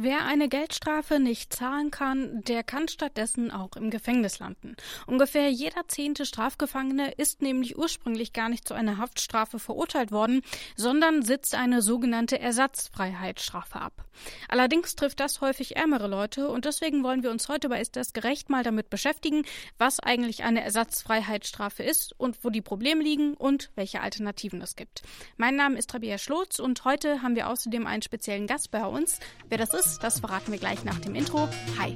Wer eine Geldstrafe nicht zahlen kann, der kann stattdessen auch im Gefängnis landen. Ungefähr jeder zehnte Strafgefangene ist nämlich ursprünglich gar nicht zu einer Haftstrafe verurteilt worden, sondern sitzt eine sogenannte Ersatzfreiheitsstrafe ab. Allerdings trifft das häufig ärmere Leute und deswegen wollen wir uns heute bei Ist das gerecht mal damit beschäftigen, was eigentlich eine Ersatzfreiheitsstrafe ist und wo die Probleme liegen und welche Alternativen es gibt. Mein Name ist Rabia Schlotz und heute haben wir außerdem einen speziellen Gast bei uns. Wer das ist, das verraten wir gleich nach dem Intro. Hi.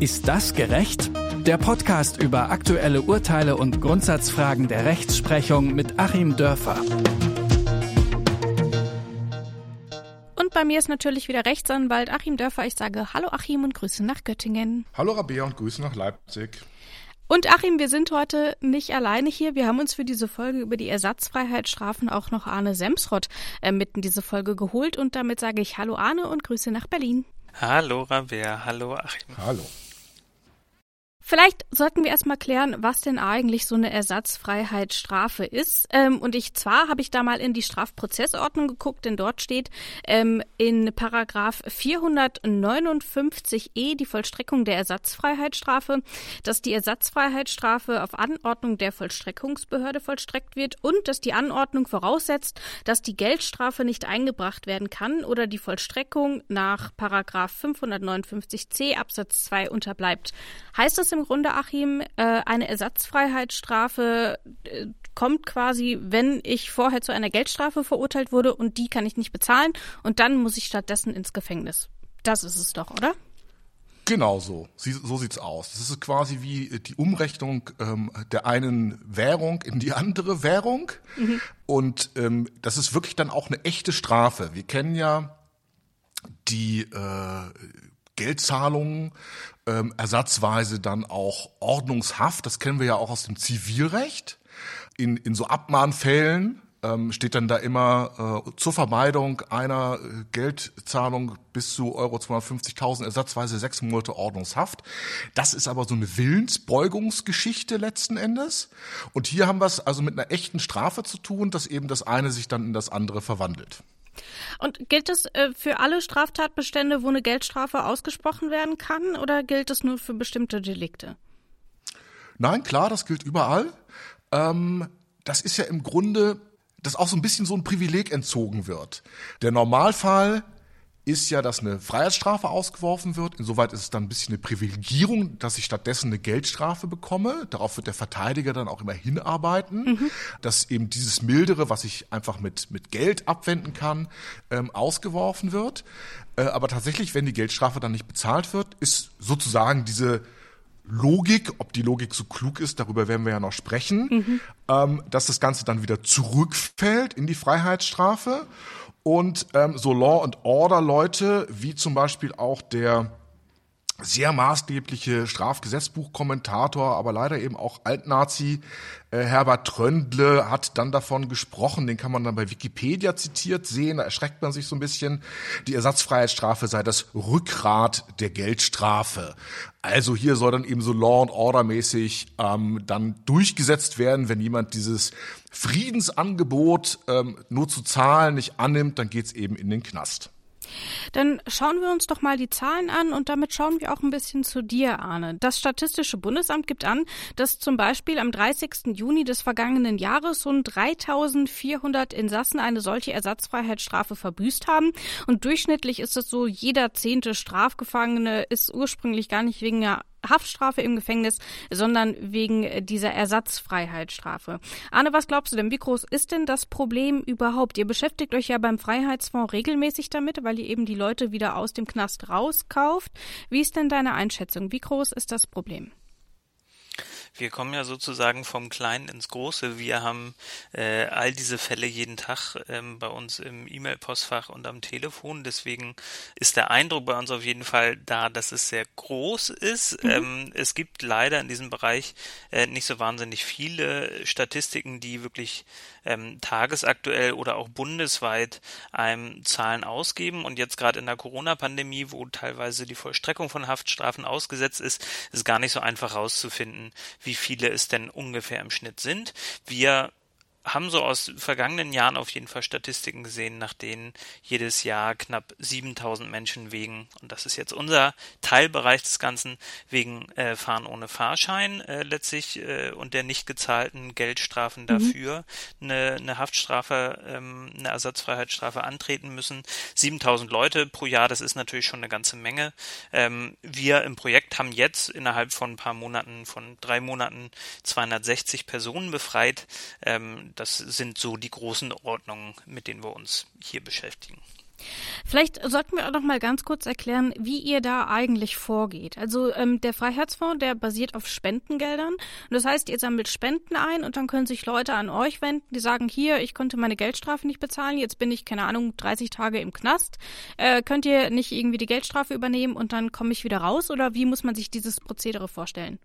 Ist das gerecht? Der Podcast über aktuelle Urteile und Grundsatzfragen der Rechtsprechung mit Achim Dörfer. Und bei mir ist natürlich wieder Rechtsanwalt Achim Dörfer. Ich sage Hallo Achim und Grüße nach Göttingen. Hallo Rabea und Grüße nach Leipzig. Und Achim, wir sind heute nicht alleine hier. Wir haben uns für diese Folge über die Ersatzfreiheitsstrafen auch noch Arne Semsrott äh, mit in diese Folge geholt. Und damit sage ich Hallo Arne und Grüße nach Berlin. Hallo Rabea, hallo Achim. Hallo. Vielleicht sollten wir erstmal klären, was denn eigentlich so eine Ersatzfreiheitsstrafe ist. Ähm, und ich zwar habe ich da mal in die Strafprozessordnung geguckt, denn dort steht ähm, in Paragraph 459e die Vollstreckung der Ersatzfreiheitsstrafe, dass die Ersatzfreiheitsstrafe auf Anordnung der Vollstreckungsbehörde vollstreckt wird und dass die Anordnung voraussetzt, dass die Geldstrafe nicht eingebracht werden kann oder die Vollstreckung nach Paragraph 559c Absatz 2 unterbleibt. Heißt das im im Grunde, Achim, äh, eine Ersatzfreiheitsstrafe äh, kommt quasi, wenn ich vorher zu einer Geldstrafe verurteilt wurde und die kann ich nicht bezahlen und dann muss ich stattdessen ins Gefängnis. Das ist es doch, oder? Genau so. So sieht's aus. Das ist quasi wie die Umrechnung ähm, der einen Währung in die andere Währung. Mhm. Und ähm, das ist wirklich dann auch eine echte Strafe. Wir kennen ja die äh, Geldzahlungen, ähm, ersatzweise dann auch Ordnungshaft. Das kennen wir ja auch aus dem Zivilrecht. In, in so Abmahnfällen ähm, steht dann da immer äh, zur Vermeidung einer äh, Geldzahlung bis zu Euro 250.000 ersatzweise sechs Monate Ordnungshaft. Das ist aber so eine Willensbeugungsgeschichte letzten Endes. Und hier haben wir es also mit einer echten Strafe zu tun, dass eben das eine sich dann in das andere verwandelt. Und gilt es äh, für alle Straftatbestände, wo eine Geldstrafe ausgesprochen werden kann, oder gilt es nur für bestimmte Delikte? Nein, klar, das gilt überall. Ähm, das ist ja im Grunde, dass auch so ein bisschen so ein Privileg entzogen wird. Der Normalfall ist ja, dass eine Freiheitsstrafe ausgeworfen wird. Insoweit ist es dann ein bisschen eine Privilegierung, dass ich stattdessen eine Geldstrafe bekomme. Darauf wird der Verteidiger dann auch immer hinarbeiten, mhm. dass eben dieses Mildere, was ich einfach mit, mit Geld abwenden kann, ähm, ausgeworfen wird. Äh, aber tatsächlich, wenn die Geldstrafe dann nicht bezahlt wird, ist sozusagen diese Logik, ob die Logik so klug ist, darüber werden wir ja noch sprechen, mhm. ähm, dass das Ganze dann wieder zurückfällt in die Freiheitsstrafe und ähm, so Law and Order Leute, wie zum Beispiel auch der sehr maßgebliche Strafgesetzbuchkommentator, aber leider eben auch Altnazi äh, Herbert Tröndle hat dann davon gesprochen, den kann man dann bei Wikipedia zitiert sehen, da erschreckt man sich so ein bisschen, die Ersatzfreiheitsstrafe sei das Rückgrat der Geldstrafe. Also hier soll dann eben so Law and Order mäßig ähm, dann durchgesetzt werden, wenn jemand dieses Friedensangebot ähm, nur zu zahlen nicht annimmt, dann geht's eben in den Knast. Dann schauen wir uns doch mal die Zahlen an und damit schauen wir auch ein bisschen zu dir, Arne. Das Statistische Bundesamt gibt an, dass zum Beispiel am 30. Juni des vergangenen Jahres rund 3400 Insassen eine solche Ersatzfreiheitsstrafe verbüßt haben. Und durchschnittlich ist es so, jeder zehnte Strafgefangene ist ursprünglich gar nicht wegen einer Haftstrafe im Gefängnis, sondern wegen dieser Ersatzfreiheitsstrafe. Arne, was glaubst du denn? Wie groß ist denn das Problem überhaupt? Ihr beschäftigt euch ja beim Freiheitsfonds regelmäßig damit, weil ihr eben die Leute wieder aus dem Knast rauskauft. Wie ist denn deine Einschätzung? Wie groß ist das Problem? Wir kommen ja sozusagen vom Kleinen ins Große. Wir haben äh, all diese Fälle jeden Tag ähm, bei uns im E-Mail-Postfach und am Telefon. Deswegen ist der Eindruck bei uns auf jeden Fall da, dass es sehr groß ist. Mhm. Ähm, es gibt leider in diesem Bereich äh, nicht so wahnsinnig viele Statistiken, die wirklich ähm, tagesaktuell oder auch bundesweit einem Zahlen ausgeben. Und jetzt gerade in der Corona-Pandemie, wo teilweise die Vollstreckung von Haftstrafen ausgesetzt ist, ist gar nicht so einfach herauszufinden, wie viele es denn ungefähr im Schnitt sind. Wir haben so aus vergangenen Jahren auf jeden Fall Statistiken gesehen, nach denen jedes Jahr knapp 7000 Menschen wegen, und das ist jetzt unser Teilbereich des Ganzen, wegen äh, Fahren ohne Fahrschein äh, letztlich äh, und der nicht gezahlten Geldstrafen mhm. dafür mhm. eine, eine Haftstrafe, ähm, eine Ersatzfreiheitsstrafe antreten müssen. 7000 Leute pro Jahr, das ist natürlich schon eine ganze Menge. Ähm, wir im Projekt haben jetzt innerhalb von ein paar Monaten, von drei Monaten 260 Personen befreit. Ähm, das sind so die großen Ordnungen, mit denen wir uns hier beschäftigen. Vielleicht sollten wir auch noch mal ganz kurz erklären, wie ihr da eigentlich vorgeht. Also ähm, der Freiheitsfonds, der basiert auf Spendengeldern. Und das heißt, ihr sammelt Spenden ein und dann können sich Leute an euch wenden, die sagen, hier, ich konnte meine Geldstrafe nicht bezahlen, jetzt bin ich, keine Ahnung, 30 Tage im Knast. Äh, könnt ihr nicht irgendwie die Geldstrafe übernehmen und dann komme ich wieder raus? Oder wie muss man sich dieses Prozedere vorstellen?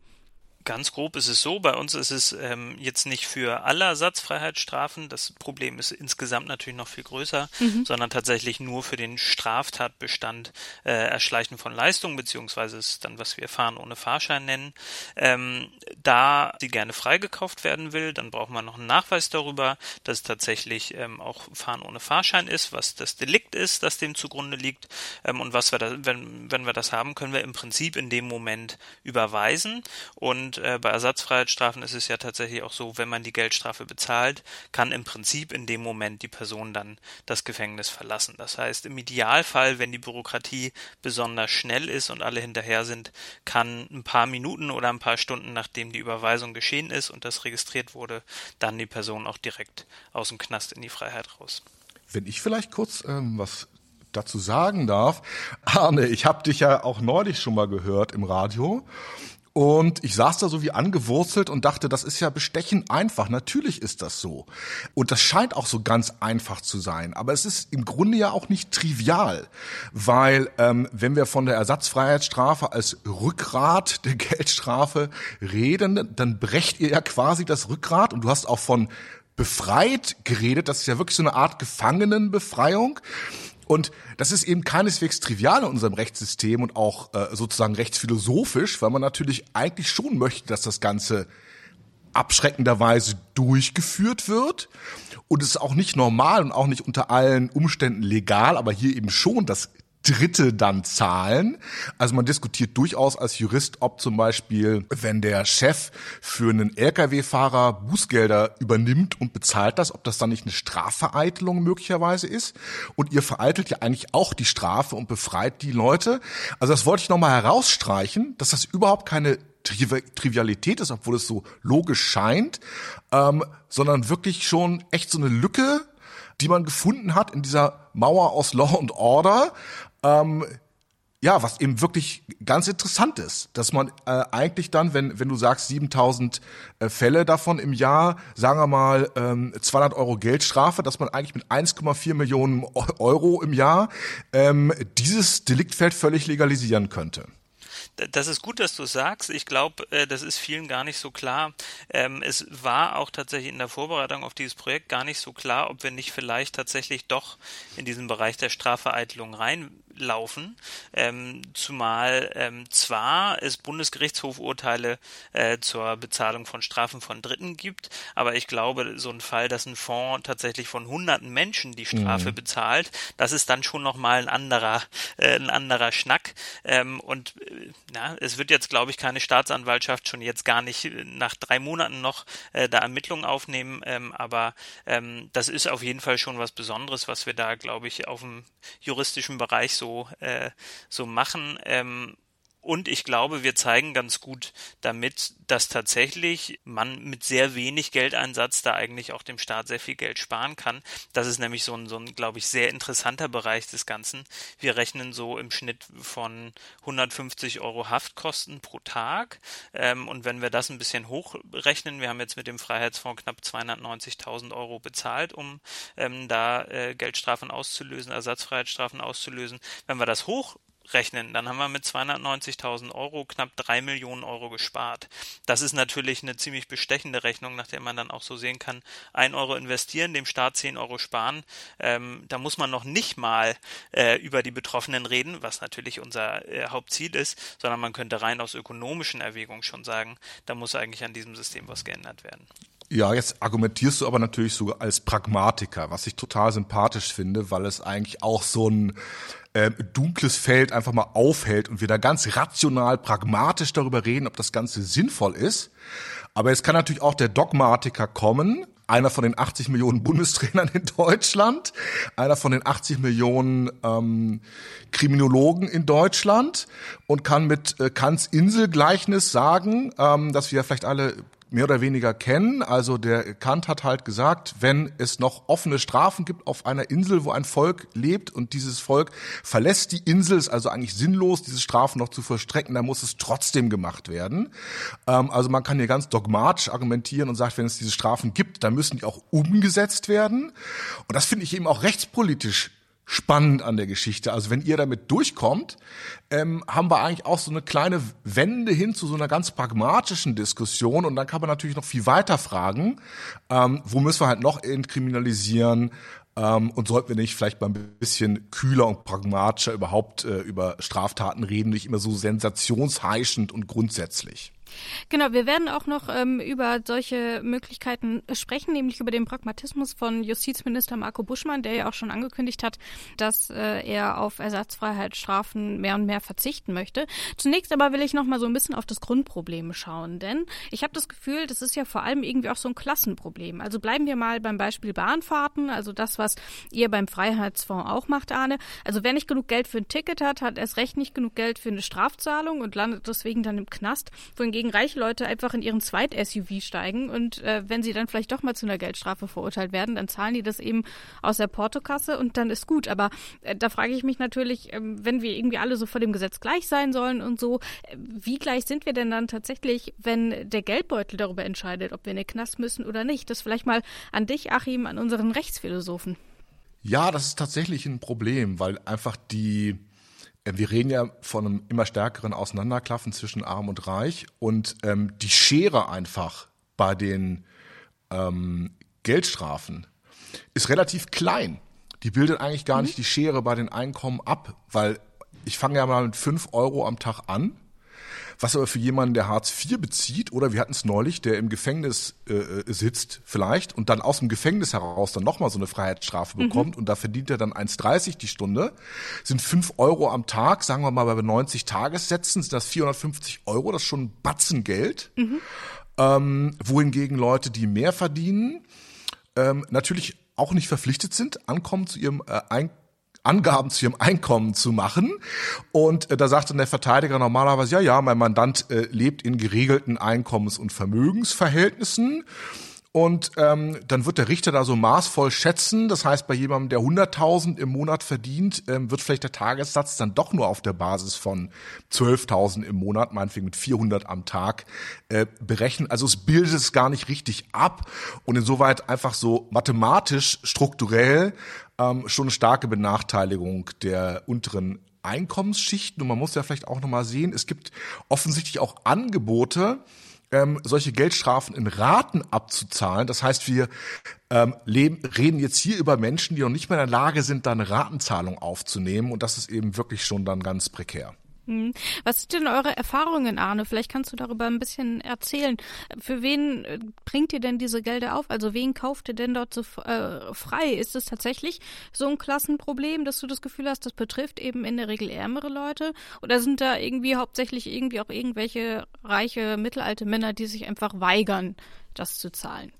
Ganz grob ist es so, bei uns ist es ähm, jetzt nicht für alle Ersatzfreiheitsstrafen, das Problem ist insgesamt natürlich noch viel größer, mhm. sondern tatsächlich nur für den Straftatbestand äh, Erschleichen von Leistungen, beziehungsweise ist dann, was wir Fahren ohne Fahrschein nennen. Ähm, da die gerne freigekauft werden will, dann braucht man noch einen Nachweis darüber, dass es tatsächlich ähm, auch Fahren ohne Fahrschein ist, was das Delikt ist, das dem zugrunde liegt. Ähm, und was wir da, wenn, wenn wir das haben, können wir im Prinzip in dem Moment überweisen und und äh, bei Ersatzfreiheitsstrafen ist es ja tatsächlich auch so, wenn man die Geldstrafe bezahlt, kann im Prinzip in dem Moment die Person dann das Gefängnis verlassen. Das heißt, im Idealfall, wenn die Bürokratie besonders schnell ist und alle hinterher sind, kann ein paar Minuten oder ein paar Stunden nachdem die Überweisung geschehen ist und das registriert wurde, dann die Person auch direkt aus dem Knast in die Freiheit raus. Wenn ich vielleicht kurz ähm, was dazu sagen darf. Arne, ich habe dich ja auch neulich schon mal gehört im Radio und ich saß da so wie angewurzelt und dachte, das ist ja bestechend einfach. Natürlich ist das so. Und das scheint auch so ganz einfach zu sein. Aber es ist im Grunde ja auch nicht trivial. Weil ähm, wenn wir von der Ersatzfreiheitsstrafe als Rückgrat der Geldstrafe reden, dann brecht ihr ja quasi das Rückgrat. Und du hast auch von befreit geredet. Das ist ja wirklich so eine Art Gefangenenbefreiung. Und das ist eben keineswegs trivial in unserem Rechtssystem und auch äh, sozusagen rechtsphilosophisch, weil man natürlich eigentlich schon möchte, dass das Ganze abschreckenderweise durchgeführt wird. Und es ist auch nicht normal und auch nicht unter allen Umständen legal, aber hier eben schon, dass Dritte dann zahlen. Also man diskutiert durchaus als Jurist, ob zum Beispiel, wenn der Chef für einen Lkw-Fahrer Bußgelder übernimmt und bezahlt das, ob das dann nicht eine Strafvereitelung möglicherweise ist. Und ihr vereitelt ja eigentlich auch die Strafe und befreit die Leute. Also das wollte ich nochmal herausstreichen, dass das überhaupt keine Trivialität ist, obwohl es so logisch scheint, ähm, sondern wirklich schon echt so eine Lücke, die man gefunden hat in dieser Mauer aus Law und Order, ähm, ja, was eben wirklich ganz interessant ist, dass man äh, eigentlich dann, wenn wenn du sagst 7000 äh, Fälle davon im Jahr, sagen wir mal ähm, 200 Euro Geldstrafe, dass man eigentlich mit 1,4 Millionen Euro im Jahr ähm, dieses Deliktfeld völlig legalisieren könnte. Das ist gut, dass du sagst. Ich glaube, äh, das ist vielen gar nicht so klar. Ähm, es war auch tatsächlich in der Vorbereitung auf dieses Projekt gar nicht so klar, ob wir nicht vielleicht tatsächlich doch in diesen Bereich der Strafvereitelung reinlaufen. Ähm, zumal ähm, zwar es Bundesgerichtshofurteile äh, zur Bezahlung von Strafen von Dritten gibt, aber ich glaube, so ein Fall, dass ein Fonds tatsächlich von hunderten Menschen die Strafe mhm. bezahlt, das ist dann schon nochmal ein anderer, äh, ein anderer Schnack. und na, es wird jetzt, glaube ich, keine Staatsanwaltschaft schon jetzt gar nicht äh, nach drei Monaten noch äh, da Ermittlungen aufnehmen, ähm, aber ähm, das ist auf jeden Fall schon was Besonderes, was wir da, glaube ich, auf dem juristischen Bereich so, äh, so machen. Ähm, und ich glaube, wir zeigen ganz gut damit, dass tatsächlich man mit sehr wenig Geldeinsatz da eigentlich auch dem Staat sehr viel Geld sparen kann. Das ist nämlich so ein, so ein, glaube ich, sehr interessanter Bereich des Ganzen. Wir rechnen so im Schnitt von 150 Euro Haftkosten pro Tag. Ähm, und wenn wir das ein bisschen hochrechnen, wir haben jetzt mit dem Freiheitsfonds knapp 290.000 Euro bezahlt, um ähm, da äh, Geldstrafen auszulösen, Ersatzfreiheitsstrafen auszulösen. Wenn wir das hoch rechnen, dann haben wir mit 290.000 Euro knapp drei Millionen Euro gespart. Das ist natürlich eine ziemlich bestechende Rechnung, nach der man dann auch so sehen kann, ein Euro investieren, dem Staat zehn Euro sparen. Ähm, da muss man noch nicht mal äh, über die Betroffenen reden, was natürlich unser äh, Hauptziel ist, sondern man könnte rein aus ökonomischen Erwägungen schon sagen, da muss eigentlich an diesem System was geändert werden. Ja, jetzt argumentierst du aber natürlich so als Pragmatiker, was ich total sympathisch finde, weil es eigentlich auch so ein äh, dunkles Feld einfach mal aufhält und wir da ganz rational, pragmatisch darüber reden, ob das Ganze sinnvoll ist. Aber jetzt kann natürlich auch der Dogmatiker kommen, einer von den 80 Millionen Bundestrainern in Deutschland, einer von den 80 Millionen ähm, Kriminologen in Deutschland und kann mit äh, Kants Inselgleichnis sagen, ähm, dass wir vielleicht alle mehr oder weniger kennen. Also der Kant hat halt gesagt, wenn es noch offene Strafen gibt auf einer Insel, wo ein Volk lebt und dieses Volk verlässt die Insel, ist also eigentlich sinnlos, diese Strafen noch zu vollstrecken, dann muss es trotzdem gemacht werden. Ähm, also man kann hier ganz dogmatisch argumentieren und sagt, wenn es diese Strafen gibt, dann müssen die auch umgesetzt werden. Und das finde ich eben auch rechtspolitisch spannend an der Geschichte. Also wenn ihr damit durchkommt, ähm, haben wir eigentlich auch so eine kleine Wende hin zu so einer ganz pragmatischen Diskussion. Und dann kann man natürlich noch viel weiter fragen, ähm, wo müssen wir halt noch entkriminalisieren? Ähm, und sollten wir nicht vielleicht mal ein bisschen kühler und pragmatischer überhaupt äh, über Straftaten reden, nicht immer so sensationsheischend und grundsätzlich? Genau, wir werden auch noch ähm, über solche Möglichkeiten sprechen, nämlich über den Pragmatismus von Justizminister Marco Buschmann, der ja auch schon angekündigt hat, dass äh, er auf Ersatzfreiheitsstrafen mehr und mehr verzichten möchte. Zunächst aber will ich noch mal so ein bisschen auf das Grundproblem schauen, denn ich habe das Gefühl, das ist ja vor allem irgendwie auch so ein Klassenproblem. Also bleiben wir mal beim Beispiel Bahnfahrten, also das, was ihr beim Freiheitsfonds auch macht, Arne. Also wer nicht genug Geld für ein Ticket hat, hat erst recht nicht genug Geld für eine Strafzahlung und landet deswegen dann im Knast, wohingegen wohingegen reiche Leute einfach in ihren Zweit-SUV steigen und äh, wenn sie dann vielleicht doch mal zu einer Geldstrafe verurteilt werden, dann zahlen die das eben aus der Portokasse und dann ist gut. Aber äh, da frage ich mich natürlich, äh, wenn wir irgendwie alle so vor dem Gesetz gleich sein sollen und so, äh, wie gleich sind wir denn dann tatsächlich, wenn der Geldbeutel darüber entscheidet, ob wir in den Knast müssen oder nicht? Das vielleicht mal an dich, Achim, an unseren Rechtsphilosophen. Ja, das ist tatsächlich ein Problem, weil einfach die wir reden ja von einem immer stärkeren Auseinanderklaffen zwischen Arm und Reich und ähm, die Schere einfach bei den ähm, Geldstrafen ist relativ klein. Die bildet eigentlich gar mhm. nicht die Schere bei den Einkommen ab, weil ich fange ja mal mit fünf Euro am Tag an was aber für jemanden, der Hartz IV bezieht, oder wir hatten es neulich, der im Gefängnis äh, äh sitzt vielleicht und dann aus dem Gefängnis heraus dann nochmal so eine Freiheitsstrafe mhm. bekommt und da verdient er dann 1,30 die Stunde, sind 5 Euro am Tag, sagen wir mal bei 90 Tagessätzen, sind das 450 Euro, das ist schon ein Batzen Geld. Mhm. Ähm, wohingegen Leute, die mehr verdienen, ähm, natürlich auch nicht verpflichtet sind, ankommen zu ihrem äh, Einkommen Angaben zu ihrem Einkommen zu machen. Und äh, da sagte der Verteidiger normalerweise, ja, ja, mein Mandant äh, lebt in geregelten Einkommens- und Vermögensverhältnissen. Und ähm, dann wird der Richter da so maßvoll schätzen. Das heißt, bei jemandem, der 100.000 im Monat verdient, ähm, wird vielleicht der Tagessatz dann doch nur auf der Basis von 12.000 im Monat, meinetwegen mit 400 am Tag, äh, berechnen. Also es bildet es gar nicht richtig ab und insoweit einfach so mathematisch, strukturell ähm, schon eine starke Benachteiligung der unteren Einkommensschichten. Und man muss ja vielleicht auch nochmal sehen, es gibt offensichtlich auch Angebote, ähm, solche Geldstrafen in Raten abzuzahlen. Das heißt, wir ähm, leben, reden jetzt hier über Menschen, die noch nicht mehr in der Lage sind, da eine Ratenzahlung aufzunehmen. Und das ist eben wirklich schon dann ganz prekär. Hm. Was sind denn eure Erfahrungen, Arne? Vielleicht kannst du darüber ein bisschen erzählen. Für wen äh, bringt ihr denn diese Gelder auf? Also wen kauft ihr denn dort so äh, frei? Ist es tatsächlich so ein Klassenproblem, dass du das Gefühl hast, das betrifft eben in der Regel ärmere Leute? Oder sind da irgendwie hauptsächlich irgendwie auch irgendwelche reiche, mittelalte Männer, die sich einfach weigern, das zu zahlen?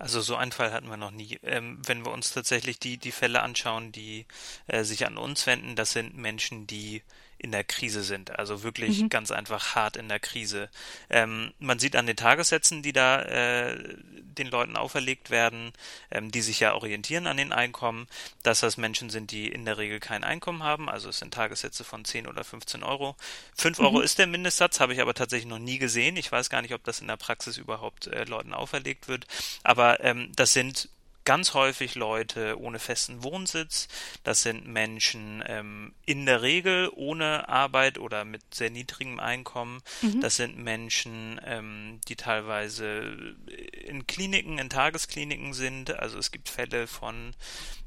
Also so einen Fall hatten wir noch nie. Ähm, wenn wir uns tatsächlich die, die Fälle anschauen, die äh, sich an uns wenden, das sind Menschen, die in der Krise sind, also wirklich mhm. ganz einfach hart in der Krise. Ähm, man sieht an den Tagessätzen, die da äh, den Leuten auferlegt werden, ähm, die sich ja orientieren an den Einkommen, dass das Menschen sind, die in der Regel kein Einkommen haben, also es sind Tagessätze von 10 oder 15 Euro. 5 mhm. Euro ist der Mindestsatz, habe ich aber tatsächlich noch nie gesehen. Ich weiß gar nicht, ob das in der Praxis überhaupt äh, Leuten auferlegt wird, aber ähm, das sind ganz häufig Leute ohne festen Wohnsitz. Das sind Menschen ähm, in der Regel ohne Arbeit oder mit sehr niedrigem Einkommen. Mhm. Das sind Menschen, ähm, die teilweise in Kliniken, in Tageskliniken sind. Also es gibt Fälle von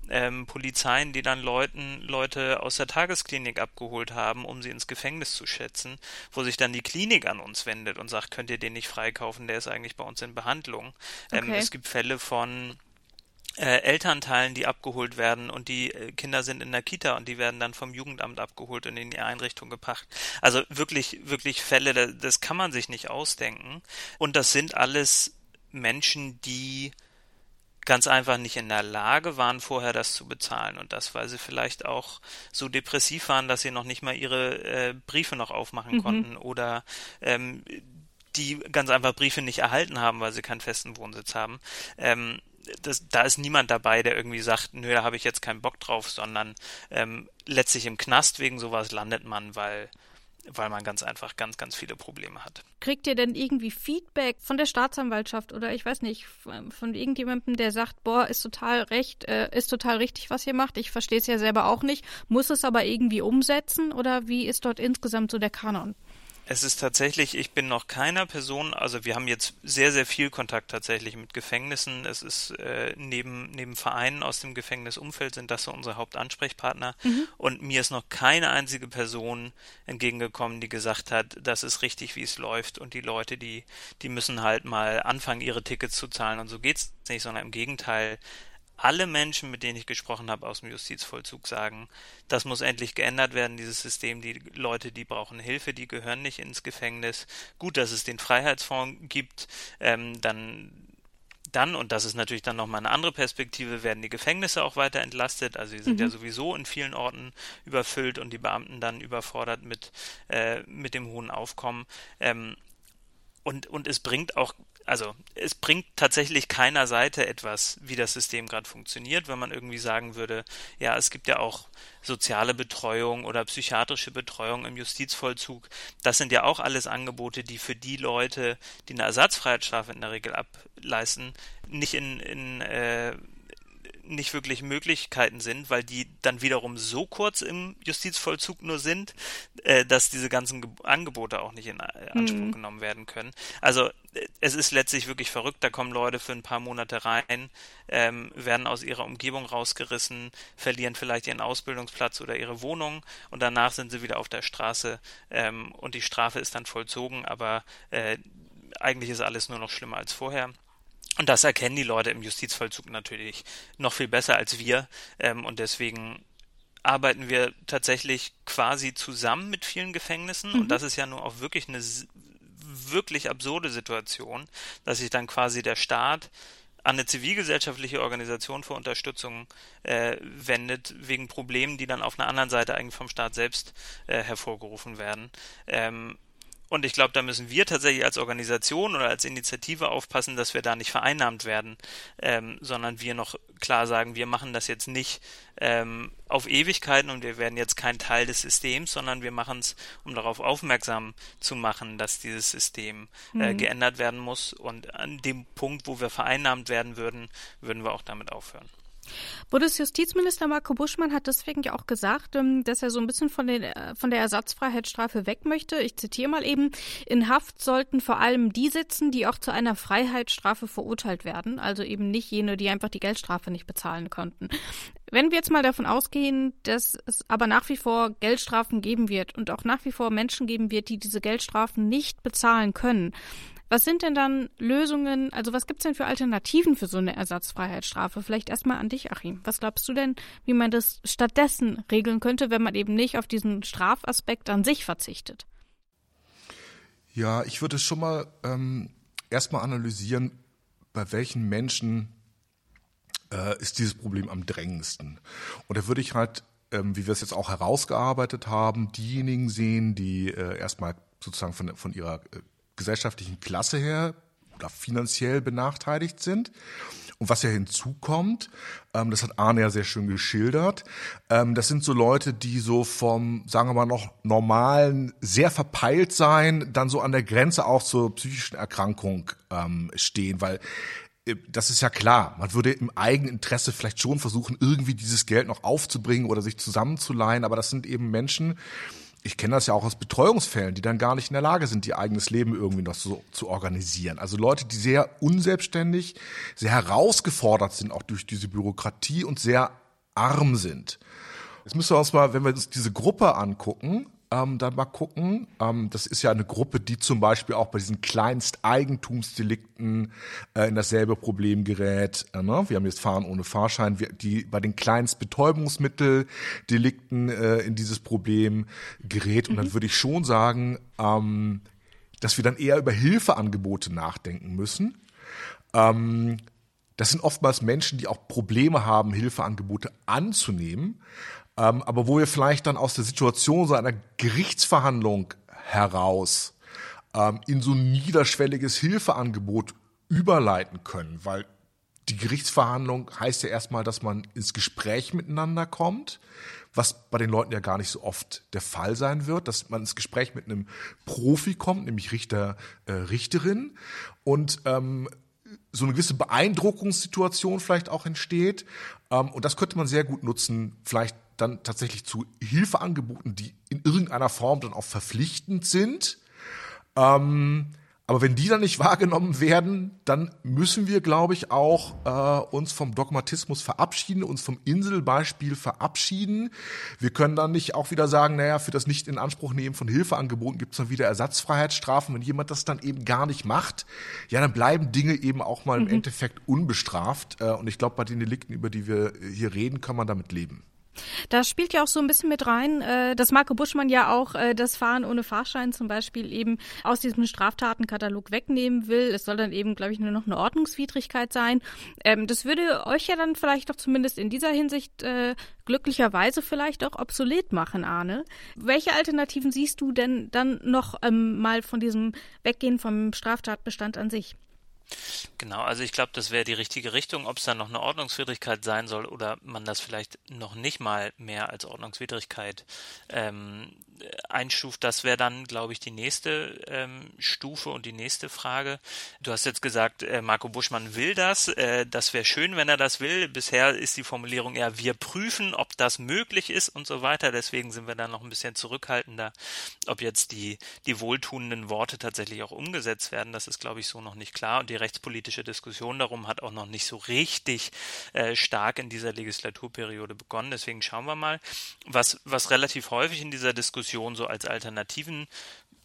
ähm, Polizeien, die dann Leuten, Leute aus der Tagesklinik abgeholt haben, um sie ins Gefängnis zu schätzen, wo sich dann die Klinik an uns wendet und sagt, könnt ihr den nicht freikaufen, der ist eigentlich bei uns in Behandlung. Ähm, okay. Es gibt Fälle von äh, Elternteilen, die abgeholt werden und die äh, Kinder sind in der Kita und die werden dann vom Jugendamt abgeholt und in die Einrichtung gebracht. Also wirklich, wirklich Fälle, das, das kann man sich nicht ausdenken. Und das sind alles Menschen, die ganz einfach nicht in der Lage waren, vorher das zu bezahlen. Und das, weil sie vielleicht auch so depressiv waren, dass sie noch nicht mal ihre äh, Briefe noch aufmachen mhm. konnten oder ähm, die ganz einfach Briefe nicht erhalten haben, weil sie keinen festen Wohnsitz haben. Ähm, das, da ist niemand dabei, der irgendwie sagt, nö, da habe ich jetzt keinen Bock drauf, sondern ähm, letztlich im Knast wegen sowas landet man, weil weil man ganz einfach ganz, ganz viele Probleme hat. Kriegt ihr denn irgendwie Feedback von der Staatsanwaltschaft oder ich weiß nicht, von irgendjemandem, der sagt, boah, ist total recht, äh, ist total richtig, was ihr macht. Ich verstehe es ja selber auch nicht, muss es aber irgendwie umsetzen oder wie ist dort insgesamt so der Kanon? Es ist tatsächlich, ich bin noch keiner Person, also wir haben jetzt sehr, sehr viel Kontakt tatsächlich mit Gefängnissen. Es ist äh, neben, neben Vereinen aus dem Gefängnisumfeld sind das so unsere Hauptansprechpartner. Mhm. Und mir ist noch keine einzige Person entgegengekommen, die gesagt hat, das ist richtig, wie es läuft. Und die Leute, die, die müssen halt mal anfangen, ihre Tickets zu zahlen. Und so geht's nicht, sondern im Gegenteil, alle Menschen, mit denen ich gesprochen habe aus dem Justizvollzug, sagen, das muss endlich geändert werden, dieses System. Die Leute, die brauchen Hilfe, die gehören nicht ins Gefängnis. Gut, dass es den Freiheitsfonds gibt, ähm, dann dann, und das ist natürlich dann nochmal eine andere Perspektive, werden die Gefängnisse auch weiter entlastet. Also sie sind mhm. ja sowieso in vielen Orten überfüllt und die Beamten dann überfordert mit, äh, mit dem hohen Aufkommen. Ähm, und, und es bringt auch also es bringt tatsächlich keiner Seite etwas, wie das System gerade funktioniert, wenn man irgendwie sagen würde, ja, es gibt ja auch soziale Betreuung oder psychiatrische Betreuung im Justizvollzug. Das sind ja auch alles Angebote, die für die Leute, die eine Ersatzfreiheitsstrafe in der Regel ableisten, nicht in, in äh, nicht wirklich Möglichkeiten sind, weil die dann wiederum so kurz im Justizvollzug nur sind, äh, dass diese ganzen Ge Angebote auch nicht in äh, Anspruch mhm. genommen werden können. Also äh, es ist letztlich wirklich verrückt, da kommen Leute für ein paar Monate rein, ähm, werden aus ihrer Umgebung rausgerissen, verlieren vielleicht ihren Ausbildungsplatz oder ihre Wohnung und danach sind sie wieder auf der Straße ähm, und die Strafe ist dann vollzogen, aber äh, eigentlich ist alles nur noch schlimmer als vorher. Und das erkennen die Leute im Justizvollzug natürlich noch viel besser als wir. Ähm, und deswegen arbeiten wir tatsächlich quasi zusammen mit vielen Gefängnissen. Mhm. Und das ist ja nur auch wirklich eine wirklich absurde Situation, dass sich dann quasi der Staat an eine zivilgesellschaftliche Organisation für Unterstützung äh, wendet, wegen Problemen, die dann auf einer anderen Seite eigentlich vom Staat selbst äh, hervorgerufen werden. Ähm, und ich glaube, da müssen wir tatsächlich als Organisation oder als Initiative aufpassen, dass wir da nicht vereinnahmt werden, ähm, sondern wir noch klar sagen, wir machen das jetzt nicht ähm, auf Ewigkeiten und wir werden jetzt kein Teil des Systems, sondern wir machen es, um darauf aufmerksam zu machen, dass dieses System äh, mhm. geändert werden muss. Und an dem Punkt, wo wir vereinnahmt werden würden, würden wir auch damit aufhören. Bundesjustizminister Marco Buschmann hat deswegen ja auch gesagt, ähm, dass er so ein bisschen von, den, äh, von der Ersatzfreiheitsstrafe weg möchte. Ich zitiere mal eben, in Haft sollten vor allem die sitzen, die auch zu einer Freiheitsstrafe verurteilt werden, also eben nicht jene, die einfach die Geldstrafe nicht bezahlen konnten. Wenn wir jetzt mal davon ausgehen, dass es aber nach wie vor Geldstrafen geben wird und auch nach wie vor Menschen geben wird, die diese Geldstrafen nicht bezahlen können, was sind denn dann Lösungen, also was gibt es denn für Alternativen für so eine Ersatzfreiheitsstrafe? Vielleicht erstmal an dich, Achim. Was glaubst du denn, wie man das stattdessen regeln könnte, wenn man eben nicht auf diesen Strafaspekt an sich verzichtet? Ja, ich würde schon mal ähm, erstmal analysieren, bei welchen Menschen äh, ist dieses Problem am drängendsten. Und da würde ich halt, ähm, wie wir es jetzt auch herausgearbeitet haben, diejenigen sehen, die äh, erstmal sozusagen von, von ihrer äh, gesellschaftlichen Klasse her oder finanziell benachteiligt sind. Und was ja hinzukommt, ähm, das hat Arne ja sehr schön geschildert, ähm, das sind so Leute, die so vom, sagen wir mal noch, normalen, sehr verpeilt sein, dann so an der Grenze auch zur psychischen Erkrankung ähm, stehen, weil äh, das ist ja klar. Man würde im eigenen Interesse vielleicht schon versuchen, irgendwie dieses Geld noch aufzubringen oder sich zusammenzuleihen. Aber das sind eben Menschen, ich kenne das ja auch aus Betreuungsfällen, die dann gar nicht in der Lage sind, ihr eigenes Leben irgendwie noch so zu organisieren. Also Leute, die sehr unselbstständig, sehr herausgefordert sind, auch durch diese Bürokratie und sehr arm sind. Jetzt müssen wir uns mal, wenn wir uns diese Gruppe angucken, ähm, dann mal gucken. Ähm, das ist ja eine Gruppe, die zum Beispiel auch bei diesen Kleinsteigentumsdelikten äh, in dasselbe Problem gerät. Äh, ne? Wir haben jetzt Fahren ohne Fahrschein, wir, die bei den Kleinstbetäubungsmitteldelikten äh, in dieses Problem gerät. Und dann mhm. würde ich schon sagen, ähm, dass wir dann eher über Hilfeangebote nachdenken müssen. Ähm, das sind oftmals Menschen, die auch Probleme haben, Hilfeangebote anzunehmen ähm, aber wo wir vielleicht dann aus der Situation so einer Gerichtsverhandlung heraus ähm, in so ein niederschwelliges Hilfeangebot überleiten können, weil die Gerichtsverhandlung heißt ja erstmal, dass man ins Gespräch miteinander kommt, was bei den Leuten ja gar nicht so oft der Fall sein wird, dass man ins Gespräch mit einem Profi kommt, nämlich Richter, äh, Richterin und ähm, so eine gewisse Beeindruckungssituation vielleicht auch entsteht. Ähm, und das könnte man sehr gut nutzen, vielleicht dann tatsächlich zu Hilfeangeboten, die in irgendeiner Form dann auch verpflichtend sind. Ähm, aber wenn die dann nicht wahrgenommen werden, dann müssen wir, glaube ich, auch äh, uns vom Dogmatismus verabschieden, uns vom Inselbeispiel verabschieden. Wir können dann nicht auch wieder sagen, naja, für das nicht in Anspruch nehmen von Hilfeangeboten gibt es dann wieder Ersatzfreiheitsstrafen. Wenn jemand das dann eben gar nicht macht, ja, dann bleiben Dinge eben auch mal im mhm. Endeffekt unbestraft. Äh, und ich glaube, bei den Delikten, über die wir hier reden, kann man damit leben. Da spielt ja auch so ein bisschen mit rein, äh, dass Marco Buschmann ja auch äh, das Fahren ohne Fahrschein zum Beispiel eben aus diesem Straftatenkatalog wegnehmen will. Es soll dann eben, glaube ich, nur noch eine Ordnungswidrigkeit sein. Ähm, das würde euch ja dann vielleicht doch zumindest in dieser Hinsicht äh, glücklicherweise vielleicht auch obsolet machen, Arne. Welche Alternativen siehst du denn dann noch ähm, mal von diesem Weggehen vom Straftatbestand an sich? Genau, also ich glaube, das wäre die richtige Richtung. Ob es dann noch eine Ordnungswidrigkeit sein soll oder man das vielleicht noch nicht mal mehr als Ordnungswidrigkeit ähm, einstuft, das wäre dann, glaube ich, die nächste ähm, Stufe und die nächste Frage. Du hast jetzt gesagt, äh, Marco Buschmann will das. Äh, das wäre schön, wenn er das will. Bisher ist die Formulierung eher, wir prüfen, ob das möglich ist und so weiter. Deswegen sind wir da noch ein bisschen zurückhaltender, ob jetzt die, die wohltuenden Worte tatsächlich auch umgesetzt werden. Das ist, glaube ich, so noch nicht klar. Und die rechtspolitische Diskussion darum hat auch noch nicht so richtig äh, stark in dieser Legislaturperiode begonnen. Deswegen schauen wir mal, was, was relativ häufig in dieser Diskussion so als Alternativen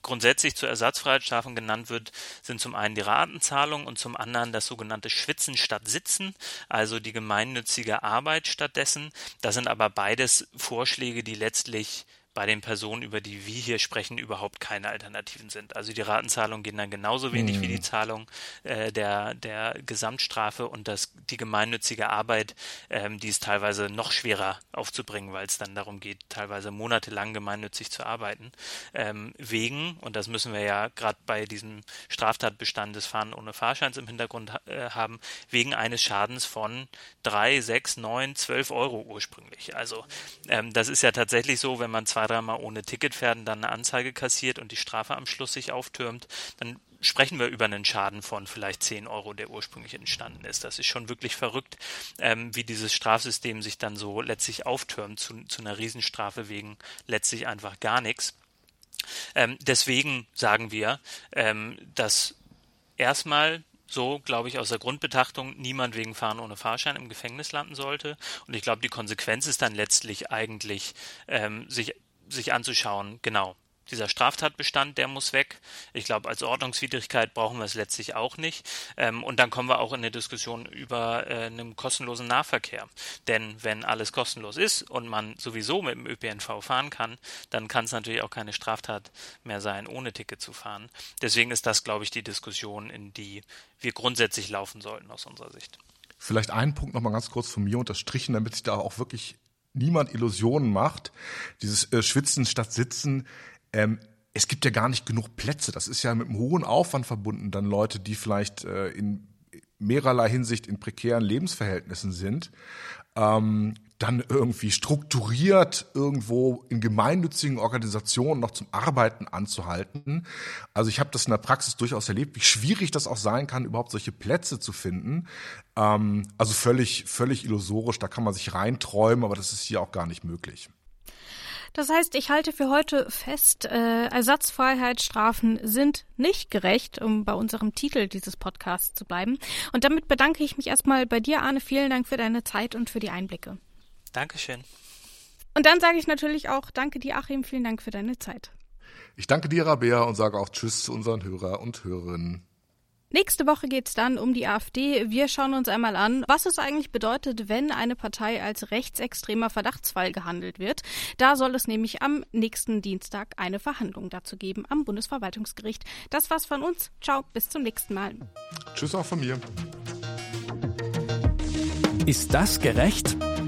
grundsätzlich zur Ersatzfreiheitsstrafen genannt wird, sind zum einen die Ratenzahlung und zum anderen das sogenannte Schwitzen statt Sitzen, also die gemeinnützige Arbeit stattdessen. Das sind aber beides Vorschläge, die letztlich bei den Personen, über die wir hier sprechen, überhaupt keine Alternativen sind. Also die Ratenzahlungen gehen dann genauso wenig mhm. wie die Zahlung äh, der, der Gesamtstrafe und das, die gemeinnützige Arbeit, ähm, die ist teilweise noch schwerer aufzubringen, weil es dann darum geht, teilweise monatelang gemeinnützig zu arbeiten. Ähm, wegen, und das müssen wir ja gerade bei diesem Straftatbestand des Fahren ohne Fahrscheins im Hintergrund äh, haben, wegen eines Schadens von drei, sechs, neun, zwölf Euro ursprünglich. Also ähm, das ist ja tatsächlich so, wenn man zwei dreimal ohne Ticket werden, dann eine Anzeige kassiert und die Strafe am Schluss sich auftürmt, dann sprechen wir über einen Schaden von vielleicht 10 Euro, der ursprünglich entstanden ist. Das ist schon wirklich verrückt, ähm, wie dieses Strafsystem sich dann so letztlich auftürmt zu, zu einer Riesenstrafe wegen letztlich einfach gar nichts. Ähm, deswegen sagen wir, ähm, dass erstmal so, glaube ich, aus der Grundbetrachtung niemand wegen Fahren ohne Fahrschein im Gefängnis landen sollte. Und ich glaube, die Konsequenz ist dann letztlich eigentlich, ähm, sich sich anzuschauen, genau. Dieser Straftatbestand, der muss weg. Ich glaube, als Ordnungswidrigkeit brauchen wir es letztlich auch nicht. Ähm, und dann kommen wir auch in eine Diskussion über äh, einen kostenlosen Nahverkehr. Denn wenn alles kostenlos ist und man sowieso mit dem ÖPNV fahren kann, dann kann es natürlich auch keine Straftat mehr sein, ohne Ticket zu fahren. Deswegen ist das, glaube ich, die Diskussion, in die wir grundsätzlich laufen sollten aus unserer Sicht. Vielleicht einen Punkt noch mal ganz kurz von mir unterstrichen, damit ich da auch wirklich niemand Illusionen macht. Dieses äh, Schwitzen statt Sitzen. Ähm, es gibt ja gar nicht genug Plätze. Das ist ja mit einem hohen Aufwand verbunden, dann Leute, die vielleicht äh, in mehrerlei Hinsicht in prekären Lebensverhältnissen sind. Ähm, dann irgendwie strukturiert irgendwo in gemeinnützigen Organisationen noch zum Arbeiten anzuhalten. Also ich habe das in der Praxis durchaus erlebt, wie schwierig das auch sein kann, überhaupt solche Plätze zu finden. Ähm, also völlig, völlig illusorisch, da kann man sich reinträumen, aber das ist hier auch gar nicht möglich. Das heißt, ich halte für heute fest, äh, Ersatzfreiheitsstrafen sind nicht gerecht, um bei unserem Titel dieses Podcasts zu bleiben. Und damit bedanke ich mich erstmal bei dir, Arne. Vielen Dank für deine Zeit und für die Einblicke. Dankeschön. Und dann sage ich natürlich auch Danke dir, Achim. Vielen Dank für deine Zeit. Ich danke dir, Rabea, und sage auch Tschüss zu unseren Hörer und Hörerinnen. Nächste Woche geht es dann um die AfD. Wir schauen uns einmal an, was es eigentlich bedeutet, wenn eine Partei als rechtsextremer Verdachtsfall gehandelt wird. Da soll es nämlich am nächsten Dienstag eine Verhandlung dazu geben am Bundesverwaltungsgericht. Das war's von uns. Ciao, bis zum nächsten Mal. Tschüss auch von mir. Ist das gerecht?